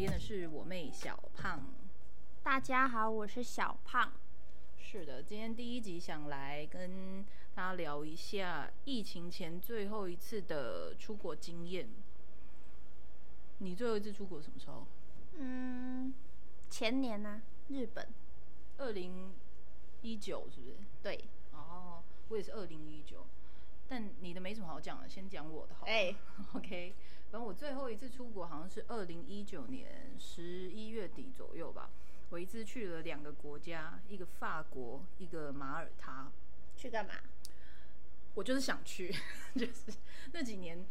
边的是我妹小胖。大家好，我是小胖。是的，今天第一集想来跟大家聊一下疫情前最后一次的出国经验。你最后一次出国什么时候？嗯，前年呢、日本。二零一九是不是？对，哦，我也是二零一九，但你的没什么好讲的，先讲我的好了。哎 OK，反正我最后一次出国好像是二零一九年十一月底左右吧。我一次去了两个国家，一个法国，一个马耳他。去干嘛？我就是想去，就是那几年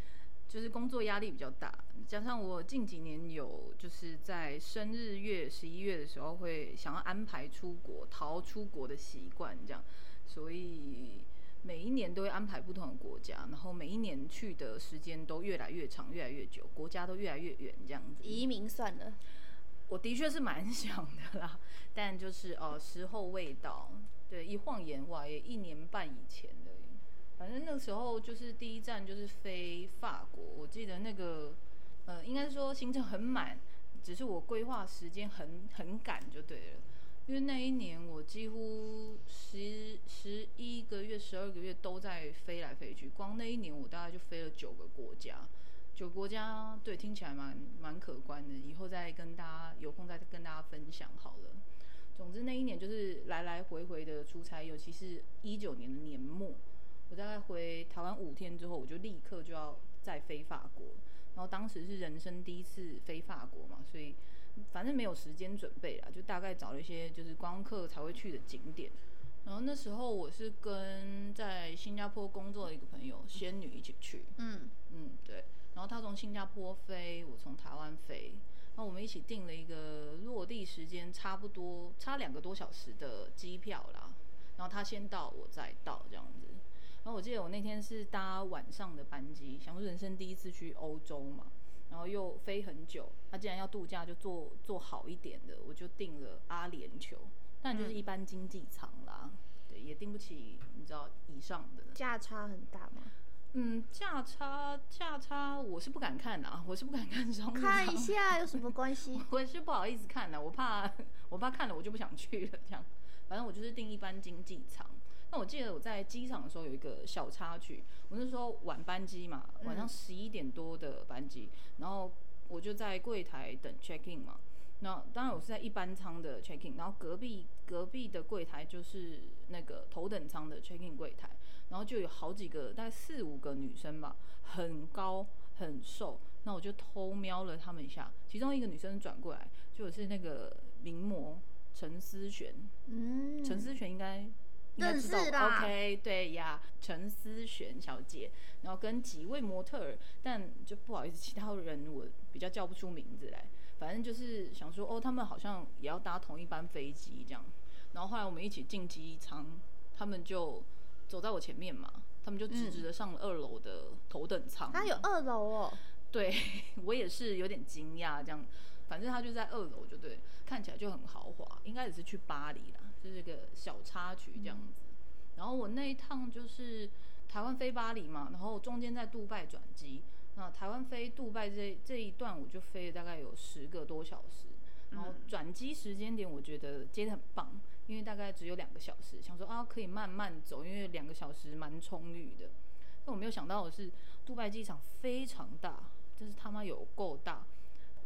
就是工作压力比较大，加上我近几年有就是在生日月十一月的时候会想要安排出国逃出国的习惯，这样，所以每一年都会安排不同的国家，然后每一年去的时间都越来越长，越来越久，国家都越来越远，这样子。移民算了。我的确是蛮想的啦，但就是哦、呃时候未到。对，一晃眼哇，也一年半以前了。反正那个时候就是第一站就是飞法国，我记得那个呃，应该说行程很满，只是我规划时间很很赶就对了。因为那一年我几乎十十一个月、十二个月都在飞来飞去，光那一年我大概就飞了九个国家。九个国家，对，听起来蛮蛮可观的，以后再跟大家有空再跟大家分享好了。总之那一年就是来来回回的出差，尤其是一九年的年末，我大概回台湾五天之后，我就立刻就要再飞法国。然后当时是人生第一次飞法国嘛，所以反正没有时间准备啦，就大概找了一些就是观光客才会去的景点。然后那时候我是跟在新加坡工作的一个朋友仙女一起去，嗯，嗯，对。然后她从新加坡飞，我从台湾飞，那我们一起订了一个落地时间差不多差两个多小时的机票啦。然后他先到，我再到这样子。然后我记得我那天是搭晚上的班机，想说人生第一次去欧洲嘛，然后又飞很久。他既然要度假，就做做好一点的，我就订了阿联酋，但就是一般经济舱啦，对，也订不起你知道以上的。价差很大吗？嗯，价差价差我是不敢看的啊，我是不敢看商务舱。看一下有什么关系？我是不好意思看的，我怕 我怕看了我就不想去了这样。反正我就是订一般经济舱。那我记得我在机场的时候有一个小插曲，我那时候晚班机嘛，晚上十一点多的班机，然后我就在柜台等 check in 嘛。那当然我是在一般舱的 check in，然后隔壁隔壁的柜台就是那个头等舱的 check in 柜台，然后就有好几个大概四五个女生吧，很高很瘦，那我就偷瞄了她们一下，其中一个女生转过来，就是那个名模陈思璇，嗯，陈思璇应该应该知道认识的 OK，对呀，陈思璇小姐，然后跟几位模特儿，但就不好意思，其他人我比较叫不出名字来。反正就是想说，哦，他们好像也要搭同一班飞机这样。然后后来我们一起进机舱，他们就走在我前面嘛，他们就直直的上了二楼的头等舱。他有二楼哦。对 我也是有点惊讶，这样，反正他就在二楼，就对，看起来就很豪华，应该也是去巴黎啦，就是个小插曲这样子。然后我那一趟就是台湾飞巴黎嘛，然后中间在杜拜转机，那台湾飞杜拜这这一段我就飞了大概有十个多小时，然后转机时间点我觉得接的很棒，因为大概只有两个小时，想说啊可以慢慢走，因为两个小时蛮充裕的。但我没有想到的是，杜拜机场非常大，真是他妈有够大。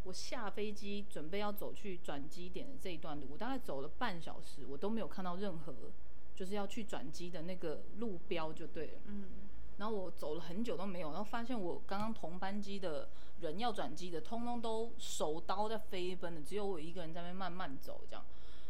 我下飞机准备要走去转机点的这一段路，我大概走了半小时，我都没有看到任何就是要去转机的那个路标就对了。嗯，然后我走了很久都没有，然后发现我刚刚同班机的人要转机的，通通都手刀在飞奔的，只有我一个人在那边慢慢走这样。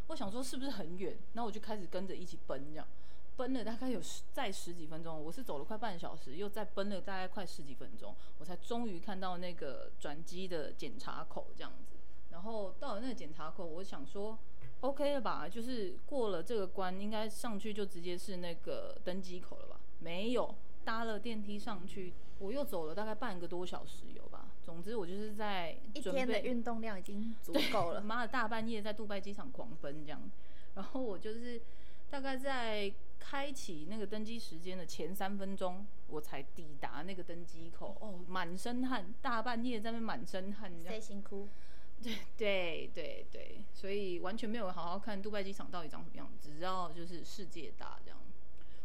我想说是不是很远，然后我就开始跟着一起奔这样。奔了大概有十再十几分钟，我是走了快半小时，又再奔了大概快十几分钟，我才终于看到那个转机的检查口这样子。然后到了那个检查口，我想说 OK 了吧，就是过了这个关，应该上去就直接是那个登机口了吧？没有，搭了电梯上去，我又走了大概半个多小时有吧。总之我就是在一准备天的运动量已经足够了。妈的，大半夜在杜拜机场狂奔这样，然后我就是大概在开启那个登机时间的前三分钟，我才抵达那个登机口。哦，满身汗，大半夜在那满身汗这样谁。辛苦？对对对对，所以完全没有好好看杜拜机场到底长什么样，只知道就是世界大这样。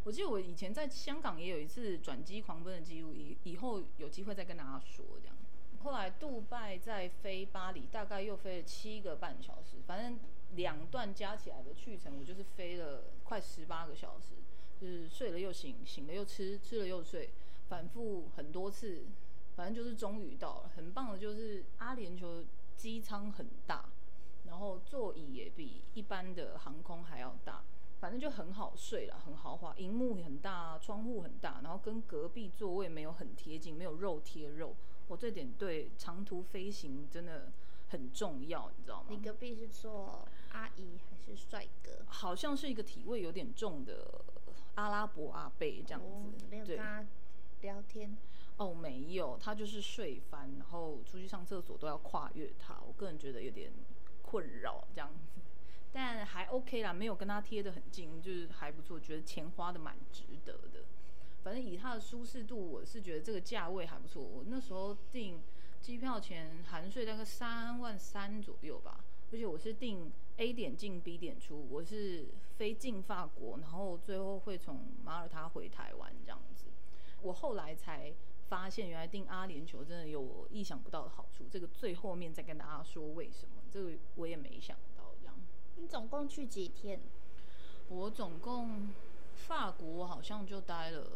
我记得我以前在香港也有一次转机狂奔的记录，以以后有机会再跟大家说这样。后来杜拜在飞巴黎，大概又飞了七个半小时，反正两段加起来的去程，我就是飞了快十八个小时，就是睡了又醒，醒了又吃，吃了又睡，反复很多次，反正就是终于到了。很棒的就是阿联酋机舱很大，然后座椅也比一般的航空还要大。反正就很好睡了，很豪华，荧幕很大，窗户很大，然后跟隔壁座位没有很贴近，没有肉贴肉。我这点对长途飞行真的很重要，你知道吗？你隔壁是做阿姨还是帅哥？好像是一个体味有点重的阿拉伯阿贝这样子，没有跟他聊天。哦，没有，他就是睡翻，然后出去上厕所都要跨越他，我个人觉得有点困扰这样子。但还 OK 啦，没有跟他贴得很近，就是还不错，觉得钱花的蛮值得的。反正以他的舒适度，我是觉得这个价位还不错。我那时候订机票钱含税大概三万三左右吧，而且我是订 A 点进 B 点出，我是飞进法国，然后最后会从马耳他回台湾这样子。我后来才发现，原来订阿联酋真的有我意想不到的好处。这个最后面再跟大家说为什么，这个我也没想到这样。你总共去几天？我总共法国好像就待了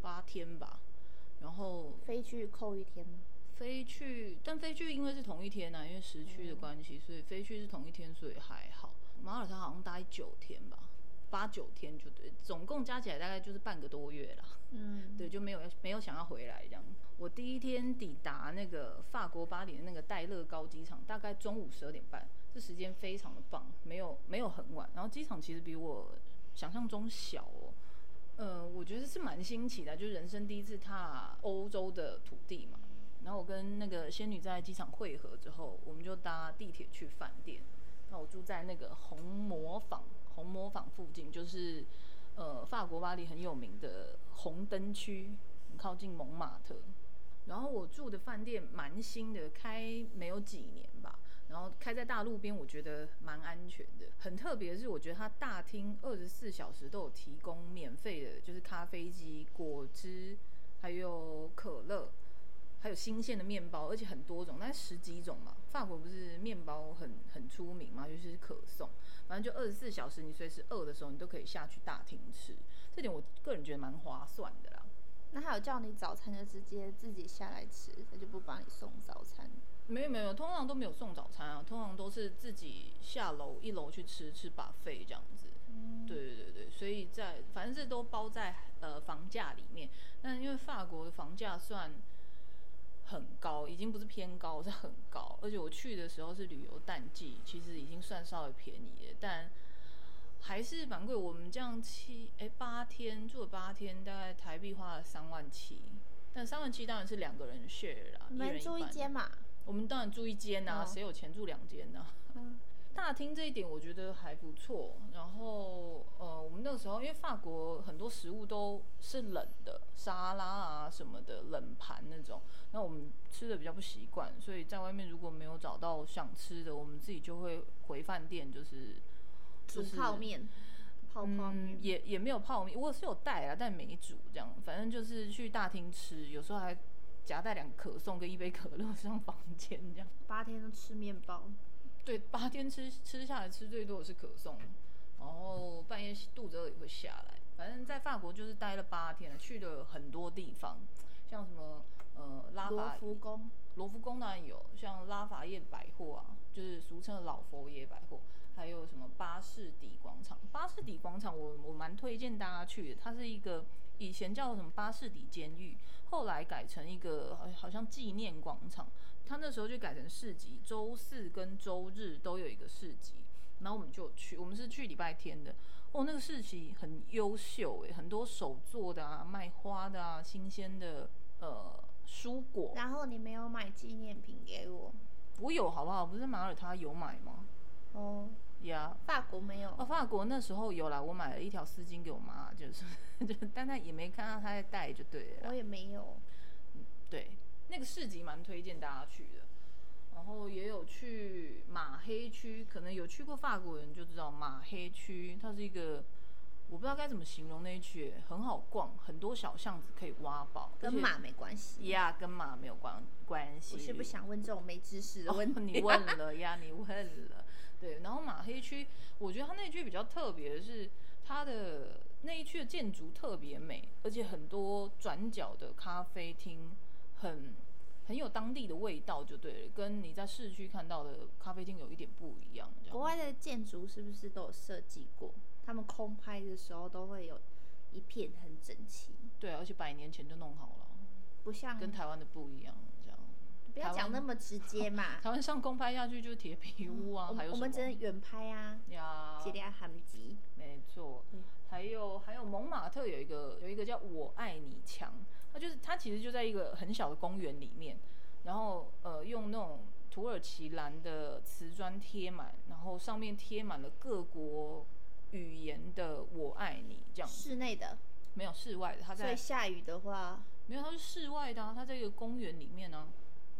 八天吧，然后飞去扣一天吗？飞去，但飞去因为是同一天呢，因为时区的关系，所以飞去是同一天，所以还好。马耳他好像待九天吧，八九天就对，总共加起来大概就是半个多月了。嗯，对，就没有没有想要回来这样。我第一天抵达那个法国巴黎的那个戴乐高机场，大概中午十二点半。这时间非常的棒，没有没有很晚。然后机场其实比我想象中小哦，呃，我觉得是蛮新奇的，就是人生第一次踏欧洲的土地嘛。然后我跟那个仙女在机场汇合之后，我们就搭地铁去饭店。那我住在那个红磨坊，红磨坊附近，就是呃法国巴黎很有名的红灯区，很靠近蒙马特。然后我住的饭店蛮新的，开没有几年吧。然后开在大路边，我觉得蛮安全的。很特别的是，我觉得它大厅二十四小时都有提供免费的，就是咖啡机、果汁，还有可乐，还有新鲜的面包，而且很多种，那十几种嘛。法国不是面包很很出名嘛，尤其是可颂。反正就二十四小时，你随时饿的时候，你都可以下去大厅吃。这点我个人觉得蛮划算的啦。那还有叫你早餐就直接自己下来吃，他就不帮你送早餐。没有没有，通常都没有送早餐啊，通常都是自己下楼一楼去吃吃把费这样子。对对对对，所以在反正是都包在呃房价里面。那因为法国的房价算很高，已经不是偏高，是很高。而且我去的时候是旅游淡季，其实已经算稍微便宜了，但还是蛮贵。我们这样七哎八天住了八天，大概台币花了三万七。但三万七当然是两个人 share 啦，一人一间嘛。我们当然住一间呐，谁有钱住两间呢？大厅这一点我觉得还不错。然后呃，我们那个时候因为法国很多食物都是冷的，沙拉啊什么的冷盘那种，那我们吃的比较不习惯，所以在外面如果没有找到想吃的，我们自己就会回饭店，就是煮泡面，泡泡面也也没有泡面，我是有带啊，但没煮这样，反正就是去大厅吃，有时候还。夹带两可颂跟一杯可乐上房间，这样八天都吃面包。对，八天吃吃下来吃最多的是可颂，然后半夜肚子饿也会下来。反正，在法国就是待了八天，去了很多地方，像什么呃拉法罗浮宫，罗浮宫当然有，像拉法叶百货啊，就是俗称的老佛爷百货，还有什么巴士底广场。巴士底广场我我蛮推荐大家去的，它是一个以前叫什么巴士底监狱。后来改成一个好像纪念广场，他那时候就改成市集，周四跟周日都有一个市集，然后我们就去，我们是去礼拜天的，哦，那个市集很优秀诶，很多手做的啊，卖花的啊，新鲜的呃蔬果。然后你没有买纪念品给我？我有好不好？不是马耳他有买吗？哦。呀，法国没有哦。法国那时候有啦，我买了一条丝巾给我妈，就是，就但她也没看到她在戴，就对了。我也没有。对，那个市集蛮推荐大家去的。然后也有去马黑区，可能有去过法国人就知道马黑区，它是一个我不知道该怎么形容那一区，很好逛，很多小巷子可以挖宝，跟马没关系。呀跟马没有关关系。我是不想问这种没知识的问题。哦 你问了呀，你问了。对，然后马黑区，我觉得它那一区比较特别的是，它的那一区的建筑特别美，而且很多转角的咖啡厅很很有当地的味道，就对了，跟你在市区看到的咖啡厅有一点不一样。这样国外的建筑是不是都有设计过？他们空拍的时候都会有一片很整齐，对，而且百年前就弄好了，不像跟台湾的不一样。不要讲那么直接嘛。台湾上公拍下去就是铁皮屋啊，还有什么？们只能远拍啊，呀？没错，嗯。还有还有蒙马特有一个有一个叫我爱你墙，它就是它其实就在一个很小的公园里面，然后呃用那种土耳其蓝的瓷砖贴满，然后上面贴满了各国语言的我爱你这样，室内的，没有室外的，它所以在下雨的话，没有它是室外的啊，它在一个公园里面呢、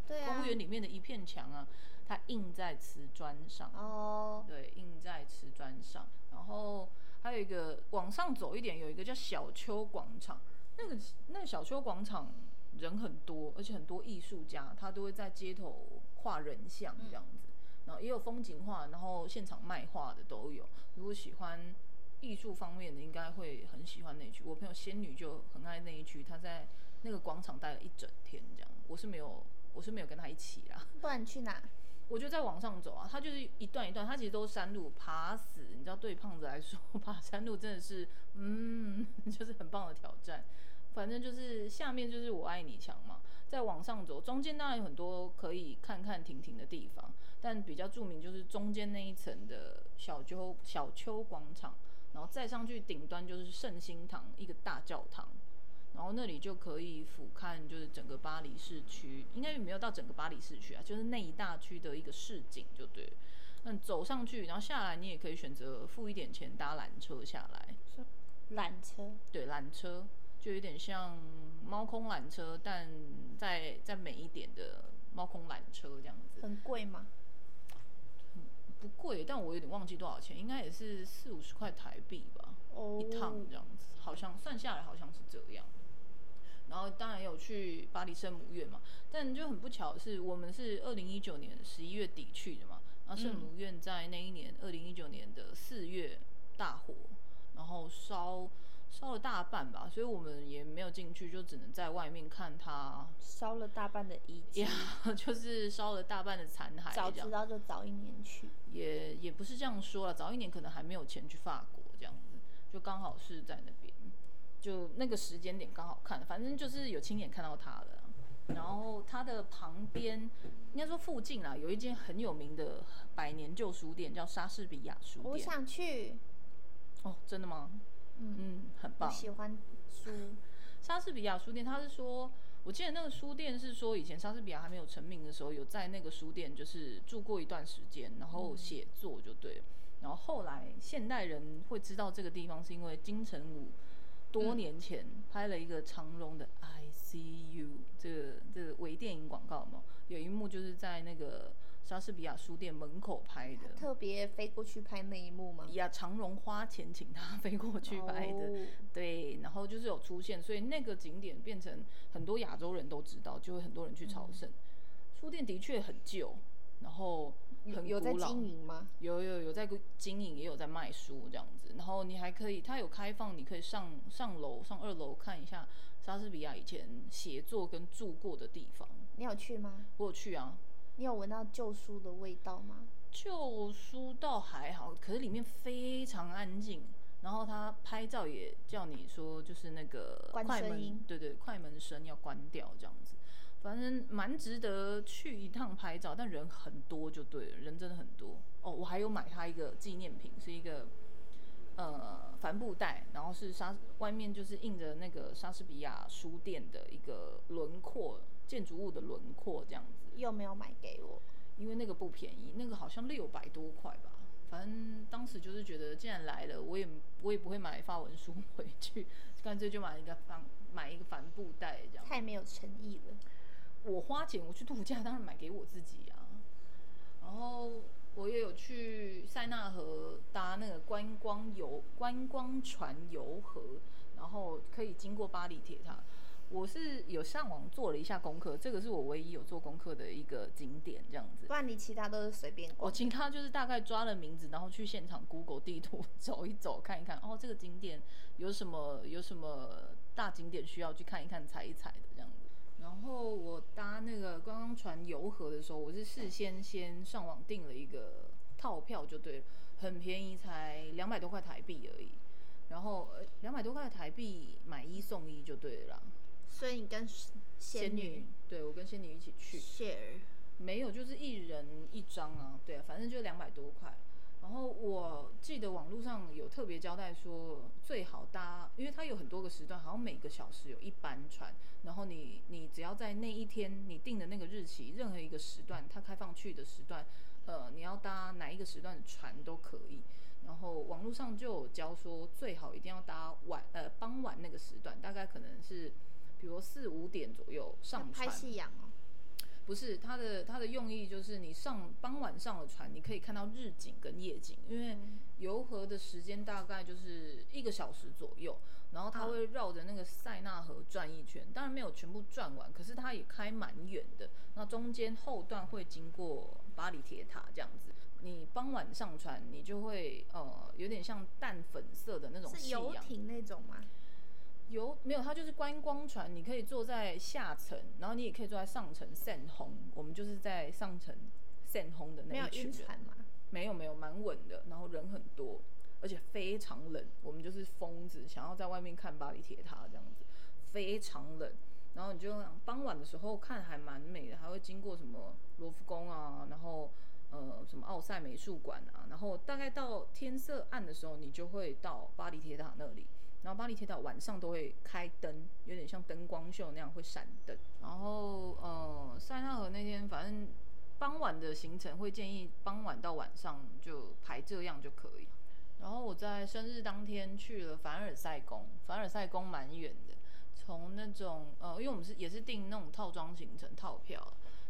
对啊。公园里面的一片墙啊，它印在瓷砖上。哦，对，印在瓷砖上。然后还有一个往上走一点，有一个叫小丘广场。那个那个小丘广场人很多，而且很多艺术家，他都会在街头画人像这样子。然后也有风景画，然后现场卖画的都有。如果喜欢艺术方面的，应该会很喜欢那一区。我朋友仙女就很爱那一区，她在那个广场待了一整天这样。我是没有，我是没有跟他一起啦。不然你去哪？我就在往上走啊，它就是一段一段，它其实都是山路，爬死，你知道，对胖子来说，爬山路真的是，嗯，就是很棒的挑战。反正就是下面就是我爱你墙嘛，再往上走，中间当然有很多可以看看停停的地方，但比较著名就是中间那一层的小丘小丘广场，然后再上去顶端就是圣心堂一个大教堂。然后那里就可以俯瞰，就是整个巴黎市区，应该没有到整个巴黎市区啊，就是那一大区的一个市景就对了。那你走上去，然后下来，你也可以选择付一点钱搭缆车下来。缆车。对，缆车就有点像猫空缆车，但再再美一点的猫空缆车这样子，很贵吗？不贵，但我有点忘记多少钱，应该也是四五十块台币吧。哦一趟这样子，好像算下来好像是这样。然后当然有去巴黎圣母院嘛，但就很不巧的是，我们是二零一九年十一月底去的嘛，然后圣母院在那一年二零一九年的四月大火，然后烧烧了大半吧，所以我们也没有进去，就只能在外面看它，烧了大半的遗迹。呀，就是烧了大半的残骸早知。道就早一年去。也也不是这样说了，早一年可能还没有钱去法国这样子，就刚好是在那边，就那个时间点刚好看，反正就是有亲眼看到他了。然后他的旁边，应该说附近啦，有一间很有名的百年旧书店，叫莎士比亚书店。我想去，哦，真的吗？嗯，嗯，很我棒。喜欢书。莎士比亚书店，他是说，我记得那个书店是说，以前莎士比亚还没有成名的时候，有在那个书店就是住过一段时间，然后写作就对了。然后后来现代人会知道这个地方，是因为金城武多年前拍了一个长荣的《I See You》这个这个微电影广告嘛，有一幕就是在那个莎士比亚书店门口拍的。特别飞过去拍那一幕吗？呀，长荣花钱请他飞过去拍的。哦对，然后就是有出现，所以那个景点变成很多亚洲人都知道，就会很多人去朝圣。书店的确很旧，然后很有有在经营吗？有有有在经营，也有在卖书这样子。然后你还可以，它有开放，你可以上上楼上二楼看一下莎士比亚以前写作跟住过的地方。你有去吗？我有去啊，你有闻到旧书的味道吗？旧书倒还好，可是里面非常安静。然后他拍照也叫你说，就是那个快门音，对对，快门声要关掉这样子。反正蛮值得去一趟拍照，但人很多就对了，人真的很多。哦，我还有买他一个纪念品，是一个呃帆布袋，然后是莎外面就是印着那个莎士比亚书店的一个轮廓，建筑物的轮廓这样子。又没有买给我。因为那个不便宜，那个好像六百多块吧。反正当时就是觉得，既然来了，我也我也不会买发文书回去，干脆就买一个帆买一个帆布袋这样。太没有诚意了。我花钱我去度假，当然买给我自己啊。然后我也有去塞纳河搭那个观光游观光船游河，然后可以经过巴黎铁塔。我是有上网做了一下功课，这个是我唯一有做功课的一个景点，这样子不。然你其他都是随便我。其他就是大概抓了名字，然后去现场 Google 地图 走一走，看一看，哦，这个景点有什么有什么大景点需要去看一看、踩一踩的这样子。然后我搭那个观光船游河的时候，我是事先先上网订了一个套票，就对了，很便宜，才两百多块台币而已。然后呃两百多块台币买一送一就对了啦。所以你跟仙女对我跟仙女一起去，share，没有，就是一人一张啊，对啊，反正就两百多块。然后我记得网络上有特别交代说，最好搭，因为它有很多个时段，好像每个小时有一班船，然后你你只要在那一天你定的那个日期，任何一个时段它开放去的时段，呃，你要搭哪一个时段的船都可以。然后网络上就有教说，最好一定要搭晚呃傍晚那个时段，大概可能是比如四五点左右上船。拍夕阳哦。不是它的它的用意就是你上傍晚上了船，你可以看到日景跟夜景，因为游河的时间大概就是一个小时左右，然后它会绕着那个塞纳河转一圈，当然没有全部转完，可是它也开蛮远的。那中间后段会经过巴黎铁塔这样子，你傍晚上船，你就会呃有点像淡粉色的那种夕阳。游艇那种吗？游没有，它就是观光船，你可以坐在下层，然后你也可以坐在上层散红。我们就是在上层散红的那没有一群人，晕船吗？没有没有，蛮稳的，然后人很多，而且非常冷。我们就是疯子，想要在外面看巴黎铁塔这样子，非常冷。然后你就傍晚的时候看还蛮美的，还会经过什么罗浮宫啊，然后呃什么奥赛美术馆啊，然后大概到天色暗的时候，你就会到巴黎铁塔那里。然后巴黎铁塔晚上都会开灯，有点像灯光秀那样会闪灯。然后呃，塞纳河那天反正傍晚的行程会建议傍晚到晚上就排这样就可以。然后我在生日当天去了凡尔赛宫，凡尔赛宫蛮远的，从那种呃，因为我们是也是订那种套装行程套票，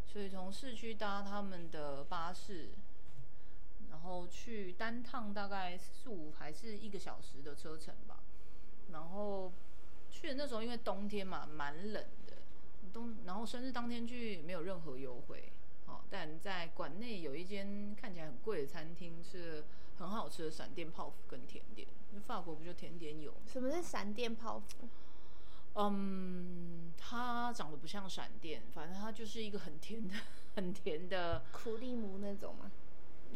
所以从市区搭他们的巴士，然后去单趟大概四五还是一个小时的车程吧。然后去的那时候因为冬天嘛，蛮冷的，冬然后生日当天去没有任何优惠，哦，但在馆内有一间看起来很贵的餐厅，吃了很好吃的闪电泡芙跟甜点。因为法国不就甜点有？什么是闪电泡芙？嗯，它长得不像闪电，反正它就是一个很甜的、很甜的，苦力姆那种吗？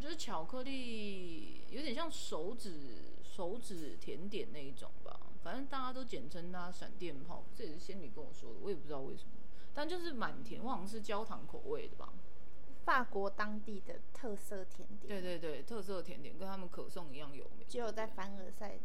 就是巧克力，有点像手指手指甜点那一种吧。反正大家都简称它闪电泡，这也是仙女跟我说的，我也不知道为什么。但就是蛮甜，我好像是焦糖口味的吧。法国当地的特色甜点，对对对，特色甜点跟他们可颂一样有名。只有在凡尔赛。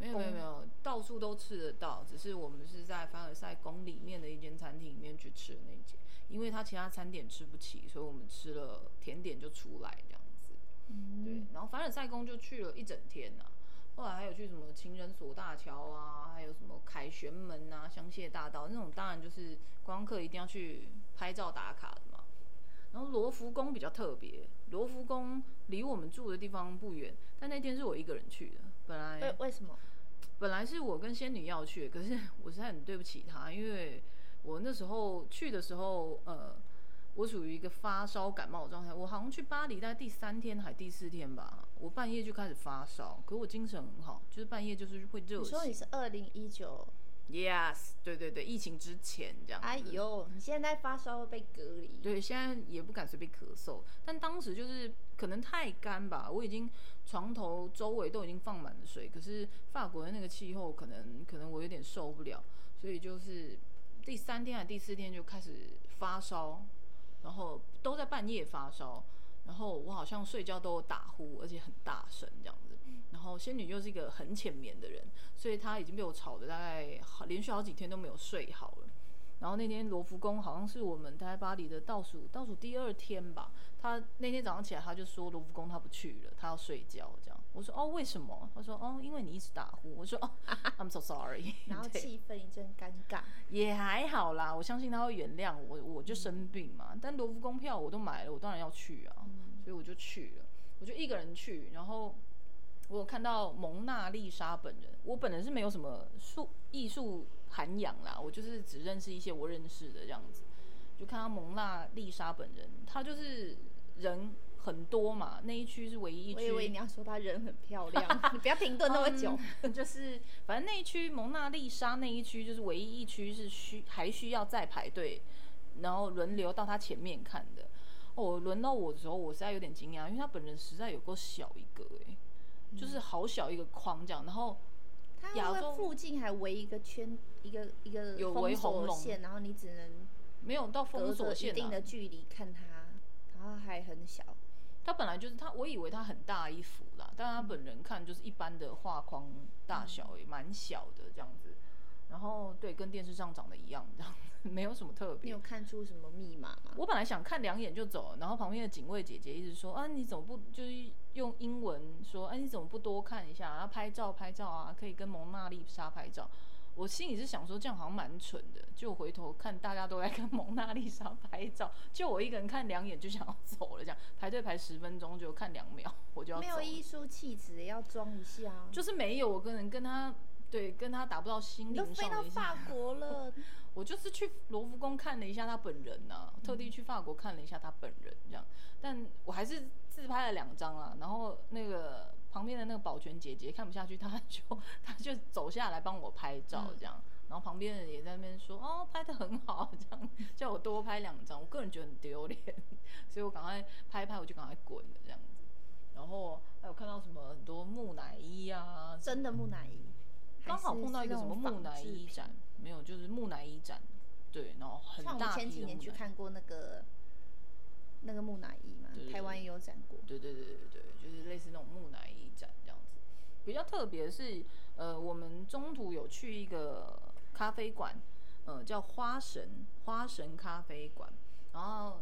没有没有没有，到处都吃得到，只是我们是在凡尔赛宫里面的一间餐厅里面去吃的那一间，因为他其他餐点吃不起，所以我们吃了甜点就出来这样子。嗯对，然后凡尔赛宫就去了一整天呐、后来还有去什么情人索大桥啊，还有什么凯旋门啊、香榭大道那种，当然就是观光客一定要去拍照打卡的嘛。然后罗浮宫比较特别，罗浮宫离我们住的地方不远，但那天是我一个人去的，本来为为什么？本来是我跟仙女要去，可是我实在很对不起她，因为我那时候去的时候，呃，我属于一个发烧感冒的状态。我好像去巴黎大概第三天还第四天吧，我半夜就开始发烧，可我精神很好，就是半夜就是会热你说你。是二零一九？Yes，对对对，疫情之前这样子。哎呦，你现在发烧会被隔离。对，现在也不敢随便咳嗽，但当时就是可能太干吧，我已经床头周围都已经放满了水，可是法国的那个气候可能可能我有点受不了，所以就是第三天还第四天就开始发烧，然后都在半夜发烧，然后我好像睡觉都有打呼，而且很大声这样子。然后仙女又是一个很浅眠的人，所以她已经被我吵的大概好连续好几天都没有睡好了。然后那天罗浮宫好像是我们在巴黎的倒数倒数第二天吧，他那天早上起来他就说罗浮宫他不去了，他要睡觉这样。我说哦为什么？他说哦因为你一直打呼。我说哦 I'm so sorry。然后气氛一阵尴尬。也还好啦，我相信他会原谅我，我就生病嘛。但罗浮宫票我都买了，我当然要去啊。所以我就去了，我就一个人去，然后我有看到蒙娜丽莎本人，我本人是没有什么术艺术涵养啦，我就是只认识一些我认识的这样子，就看到蒙娜丽莎本人，她就是人很多嘛，那一区是唯一一区。我以为你要说她人很漂亮，你不要停顿那么久。嗯就是反正那一区蒙娜丽莎那一区就是唯一一区是需还需要再排队，然后轮流到她前面看的。哦，轮到我的时候，我实在有点惊讶，因为他本人实在有够小一个哎、就是好小一个框这样，然后它亚洲附近还围一个圈，一个一个有围封红龙锁线，然后你只能没有到封锁线啊定的。距离看他，然后还很小。他本来就是他，我以为他很大一幅啦，但他本人看就是一般的画框大小，也蛮小的这样子。然后对，跟电视上长得一样，这样子没有什么特别你有。看出什么密码吗？我本来想看两眼就走，然后旁边的警卫姐姐一直说啊，你怎么不就是用英文说，哎、你怎么不多看一下，然后拍照拍照啊，可以跟蒙娜丽莎拍照。我心里是想说这样好像蛮蠢的，就回头看大家都在跟蒙娜丽莎拍照，就我一个人看两眼就想要走了，这样排队排十分钟就看两秒我就要没。有艺术气质也要装一下啊。就是没有，我跟人跟他对跟他达不到心灵上的都飞到。法国了，我就是去罗浮宫看了一下他本人呐、特地去法国看了一下他本人这样，但我还是自拍了两张啦。然后那个旁边的那个保全姐姐看不下去，她就她就走下来帮我拍照这样。然后旁边的人也在那边说哦拍的很好，这样叫我多拍两张。我个人觉得很丢脸，所以我赶快拍一拍，我就赶快滚了这样子。然后还有看到什么很多木乃伊啊，真的木乃伊，刚好碰到一个什么木乃伊展。展，没有，就是木乃伊展，对，然后很像我前几年去看过那个那个木乃伊嘛对对，对台湾也有展过。对对对对对，就是类似那种木乃伊展这样子。比较特别的是，呃，我们中途有去一个咖啡馆，呃，叫花神花神咖啡馆，然后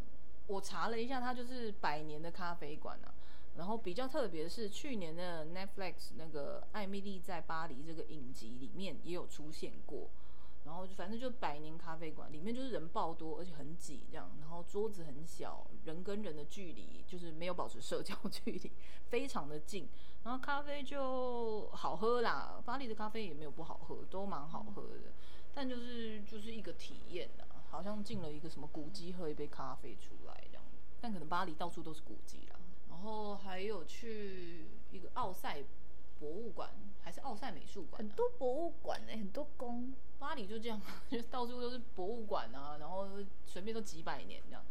我查了一下，它就是百年的咖啡馆啊。然后比较特别的是，去年的 Netflix 那个《艾米丽在巴黎》这个影集里面也有出现过。然后反正就百年咖啡馆，里面就是人爆多，而且很挤这样，然后桌子很小，人跟人的距离就是没有保持社交 距离，非常的近。然后咖啡就好喝啦，巴黎的咖啡也没有不好喝，都蛮好喝的。但就是就是一个体验啦，好像进了一个什么古迹，喝一杯咖啡出来这样。但可能巴黎到处都是古迹啦。然后还有去一个奥赛博物馆，还是奥赛美术馆、啊，很多博物馆呢、很多宫。巴黎就这样，就到处都是博物馆啊，然后随便都几百年这样。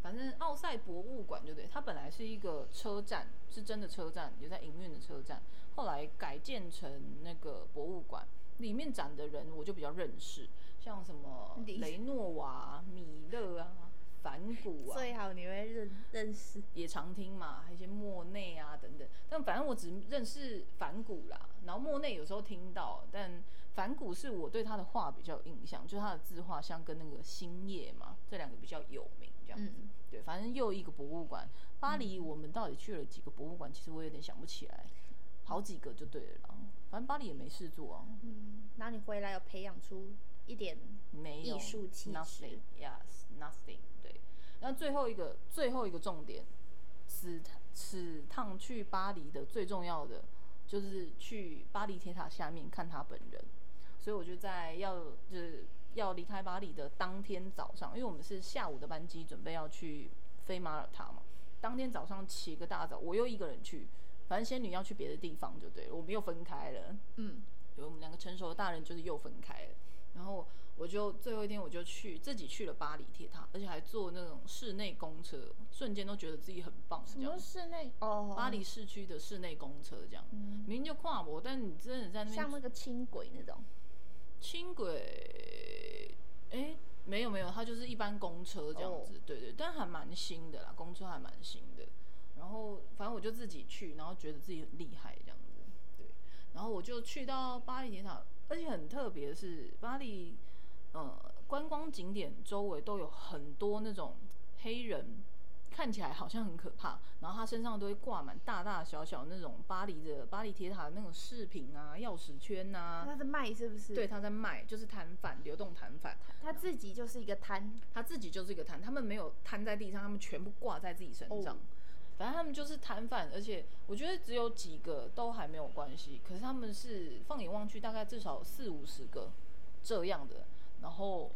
反正奥赛博物馆就对，它本来是一个车站，是真的车站，有在营运的车站，后来改建成那个博物馆，里面展的人我就比较认识，像什么雷诺瓦、米勒啊、梵谷啊，最好你会认认识。也常听嘛，还有一些莫内啊等等。但反正我只认识梵谷啦，然后莫内有时候听到，但梵谷是我对他的画比较有印象，就是他的自画像跟那个星夜嘛，这两个比较有名这样子。嗯对，反正又一个博物馆。巴黎我们到底去了几个博物馆？其实我有点想不起来，好几个就对了啦。反正巴黎也没事做啊，嗯，然后你回来有培养出一点没有艺术气质 nothing yes nothing 对。那最后一个最后一个重点，此此趟去巴黎的最重要的就是去巴黎铁塔下面看他本人，所以我就在要就是要离开巴黎的当天早上，因为我们是下午的班机，准备要去飞马耳他嘛。当天早上起个大早，我又一个人去，反正仙女要去别的地方就对了，我们又分开了。嗯，有我们两个成熟的大人就是又分开了，然后我就最后一天我就去自己去了巴黎铁塔，而且还坐那种室内公车，瞬间都觉得自己很棒。什么室内哦？巴黎市区的室内公车这样，嗯明明就跨博，但你真的在那像那个轻轨那种。轻轨，哎，没有没有，它就是一般公车这样哦子，对对，但还蛮新的啦，公车还蛮新的。然后反正我就自己去，然后觉得自己很厉害这样子，对。然后我就去到巴黎铁塔，而且很特别的是，巴黎呃观光景点周围都有很多那种黑人，看起来好像很可怕，然后他身上都会挂满大大小小那种巴黎的巴黎铁塔的那种饰品啊、钥匙圈呐、他在卖是不是？对，，他在卖，就是摊贩，流动摊贩，他自己就是一个摊。他自己就是一个摊，他们没有摊在地上，他们全部挂在自己身上。哦反正他们就是摊贩，而且我觉得只有几个都还没有关系，可是他们是放眼望去，大概至少四五十个这样的，然后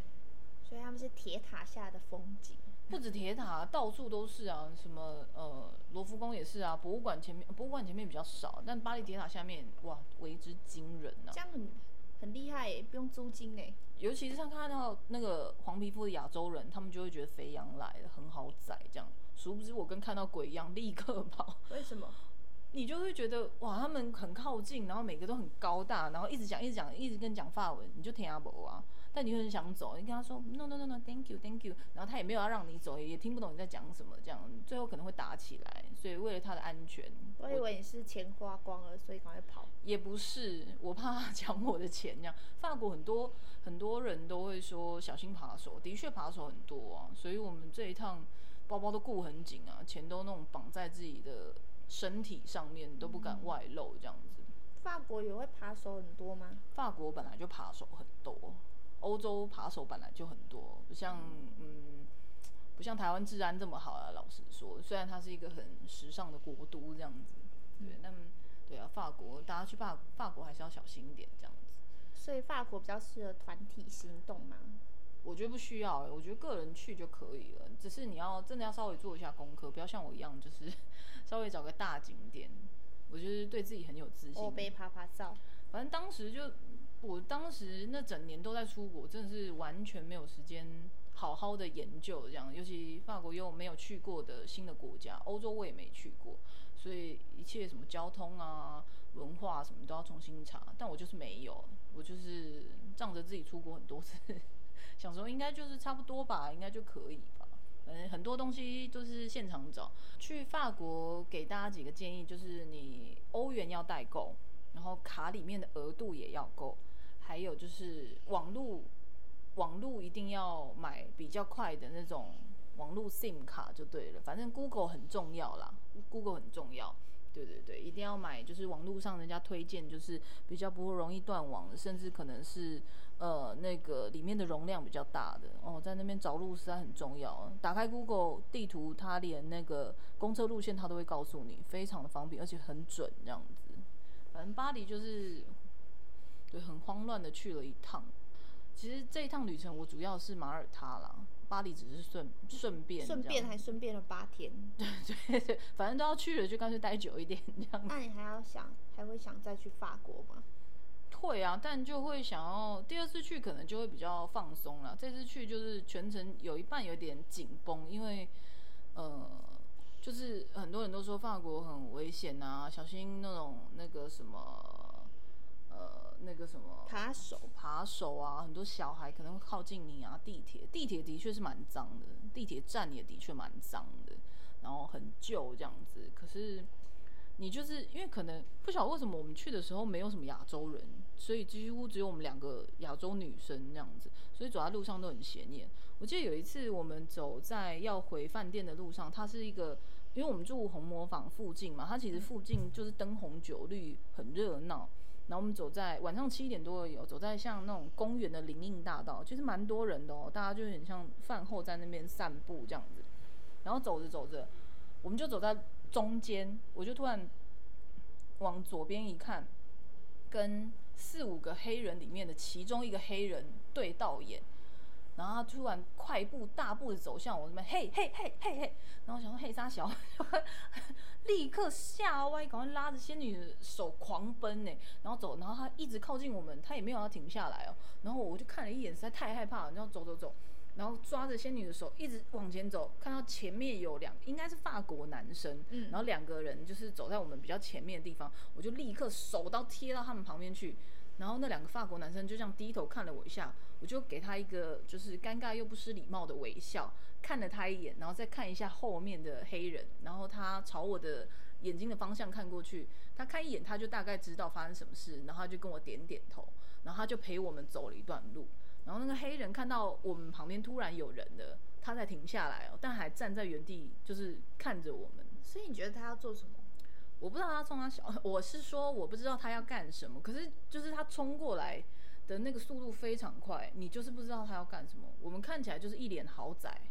所以他们是铁塔下的风景。不止铁塔，到处都是啊，什么呃罗浮宫也是啊，博物馆前面博物馆前面比较少，但巴黎铁塔下面哇为之惊人啊这，样很很厉害耶，不用租金呢。尤其是像看到那个黄皮肤的亚洲人，他们就会觉得肥羊来了，很好宰这样，殊不知我跟看到鬼一样，立刻跑。为什么？你就会觉得哇，他们很靠近，然后每个都很高大，然后一直讲一直讲，一直跟你讲法文，你就听不懂啊。但你又很想走，你跟他说 no no no no，thank you thank you，然后他也没有要让你走，也听不懂你在讲什么，这样最后可能会打起来。所以为了他的安全，我以为你是钱花光了，所以赶快跑。也不是我怕他抢我的钱这样。法国很多很多人都会说小心扒手，的确扒手很多啊，所以我们这一趟包包都顾很紧啊，钱都那种绑在自己的身体上面，都不敢外露这样子。法国也会扒手很多吗？法国本来就扒手很多，欧洲扒手本来就很多，不像嗯，不像台湾治安这么好啊。老实说，虽然它是一个很时尚的国都这样子，对，但对啊，法国大家去法法国还是要小心一点这样子。所以法国比较适合团体行动嘛。我觉得不需要、欸，我觉得个人去就可以了。只是你要真的要稍微做一下功课，不要像我一样，就是 稍微找个大景点。我就是对自己很有自信。欧被啪啪照，反正当时就，我当时那整年都在出国，真的是完全没有时间好好的研究这样。尤其法国又没有去过的新的国家，欧洲我也没去过，所以一切什么交通啊、文化什么都要重新查。但我就是没有，我就是仗着自己出国很多次，想说应该就是差不多吧，应该就可以吧。反正很多东西都是现场找。去法国给大家几个建议，就是你欧元要带够，然后卡里面的额度也要够，还有就是网络，网络一定要买比较快的那种网络 SIM 卡就对了。反正 Google 很重要啦，Google 很重要。对对对，一定要买，就是网络上人家推荐，就是比较不会容易断网的，甚至可能是呃那个里面的容量比较大的哦，在那边找路实在很重要。打开 Google 地图，它连那个公车路线它都会告诉你，非常的方便，而且很准这样子。反正巴黎就是对很慌乱的去了一趟。其实这一趟旅程我主要是马耳他啦，巴黎只是顺顺便顺便还顺便了八天。对 对，反正都要去了，就干脆待久一点这样。那你还要想，还会想再去法国吗？会啊，但就会想要第二次去，可能就会比较放松了。这次去就是全程有一半有点紧绷，因为呃，就是很多人都说法国很危险啊，小心那种那个什么呃那个什么扒手扒手啊，很多小孩可能会靠近你啊。地铁地铁的确是蛮脏的，地铁站也的确蛮脏的，然后很旧这样子。可是你就是因为可能不晓得为什么我们去的时候没有什么亚洲人，所以几乎只有我们两个亚洲女生那样子，所以走在路上都很显眼。我记得有一次我们走在要回饭店的路上，它是一个，因为我们住红磨坊附近嘛，它其实附近就是灯红酒绿，很热闹。然后我们走在晚上七点多有，走在像那种公园的林荫大道，其实蛮多人的哦，大家就有点像饭后在那边散步这样子。然后走着走着，我们就走在中间，我就突然往左边一看，跟四五个黑人里面的其中一个黑人对到眼，然后他突然快步大步的走向我这边，嘿嘿嘿嘿嘿，然后我想说嘿沙小，立刻吓歪，赶快拉着仙女的手狂奔呢，然后走，然后他一直靠近我们，他也没有要停下来哦，然后我就看了一眼，实在太害怕了，然后走走走。然后抓着仙女的手一直往前走，看到前面有两应该是法国男生，嗯。然后两个人就是走在我们比较前面的地方，我就立刻手刀贴到他们旁边去，然后那两个法国男生就这样低头看了我一下，我就给他一个就是尴尬又不失礼貌的微笑，看了他一眼，然后再看一下后面的黑人，然后他朝我的眼睛的方向看过去，他看一眼他就大概知道发生什么事，然后他就跟我点点头，然后他就陪我们走了一段路。然后那个黑人看到我们旁边突然有人了，他才停下来哦，但还站在原地，就是看着我们。所以你觉得他要做什么？我不知道他冲他小，我是说我不知道他要干什么，可是就是他冲过来的那个速度非常快，你就是不知道他要干什么。我们看起来就是一脸豪宅，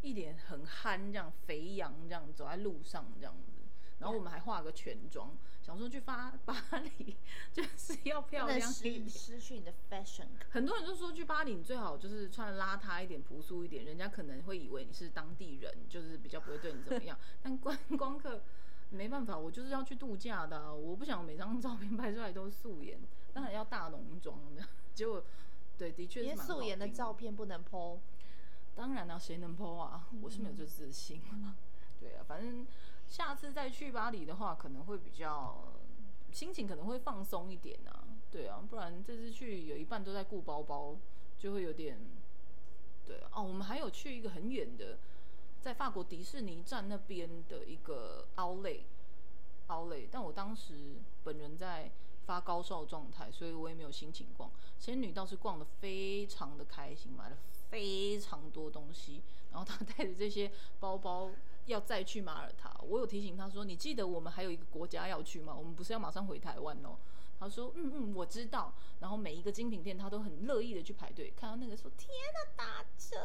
一脸很憨这样肥羊这样走在路上这样子，然后我们还化个全妆，想说去发巴黎 就是要漂亮一点失。失去你的 fashion。很多人就说去巴黎，你最好就是穿邋遢一点、朴素一点，人家可能会以为你是当地人，就是比较不会对你怎么样。但观光客没办法，我就是要去度假的啊、我不想每张照片拍出来都素颜，当然要大浓妆的。结果，对，的确是素颜的照片不能 po，当然了、谁能 PO 啊？我是没有这自信。对啊，反正下次再去巴黎的话，可能会比较心情可能会放松一点啊。对啊，不然这次去有一半都在顾包包，就会有点。对啊，哦，我们还有去一个很远的，在法国迪士尼站那边的一个 Outlet Outlet，但我当时本人在发高烧状态，所以我也没有心情逛。仙女倒是逛的非常的开心，买了非常多东西，然后她 带着这些包包要再去马耳他。我有提醒她说：“你记得我们还有一个国家要去吗？我们不是要马上回台湾哦。”他说：“嗯嗯，我知道。”然后每一个精品店他都很乐意的去排队，看到那个说：“天呐，打折！”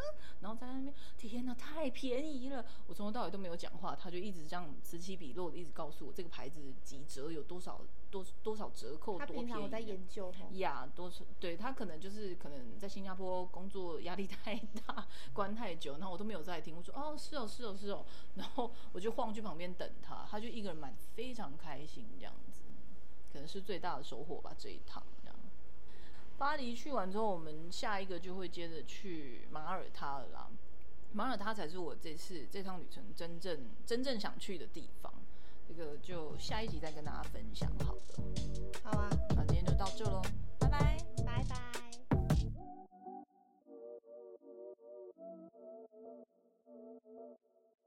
然后在那边：“天呐，太便宜了！”我从头到尾都没有讲话，他就一直这样此起彼落的一直告诉我这个牌子几折有多少多多少折扣，多便宜。平常在研究哦。呀，多少对他可能就是可能在新加坡工作压力太大，关太久，然后我都没有在听。我说哦是哦是哦是哦，然后我就晃去旁边等他，他就一个人买，非常开心这样，可能是最大的收获吧。这一趟这样，巴黎去完之后，我们下一个就会接着去马耳他了啦。马耳他才是我这次这趟旅程真正、真正想去的地方。这个就下一集再跟大家分享。好的，好啊。那今天就到这喽，拜拜，拜拜。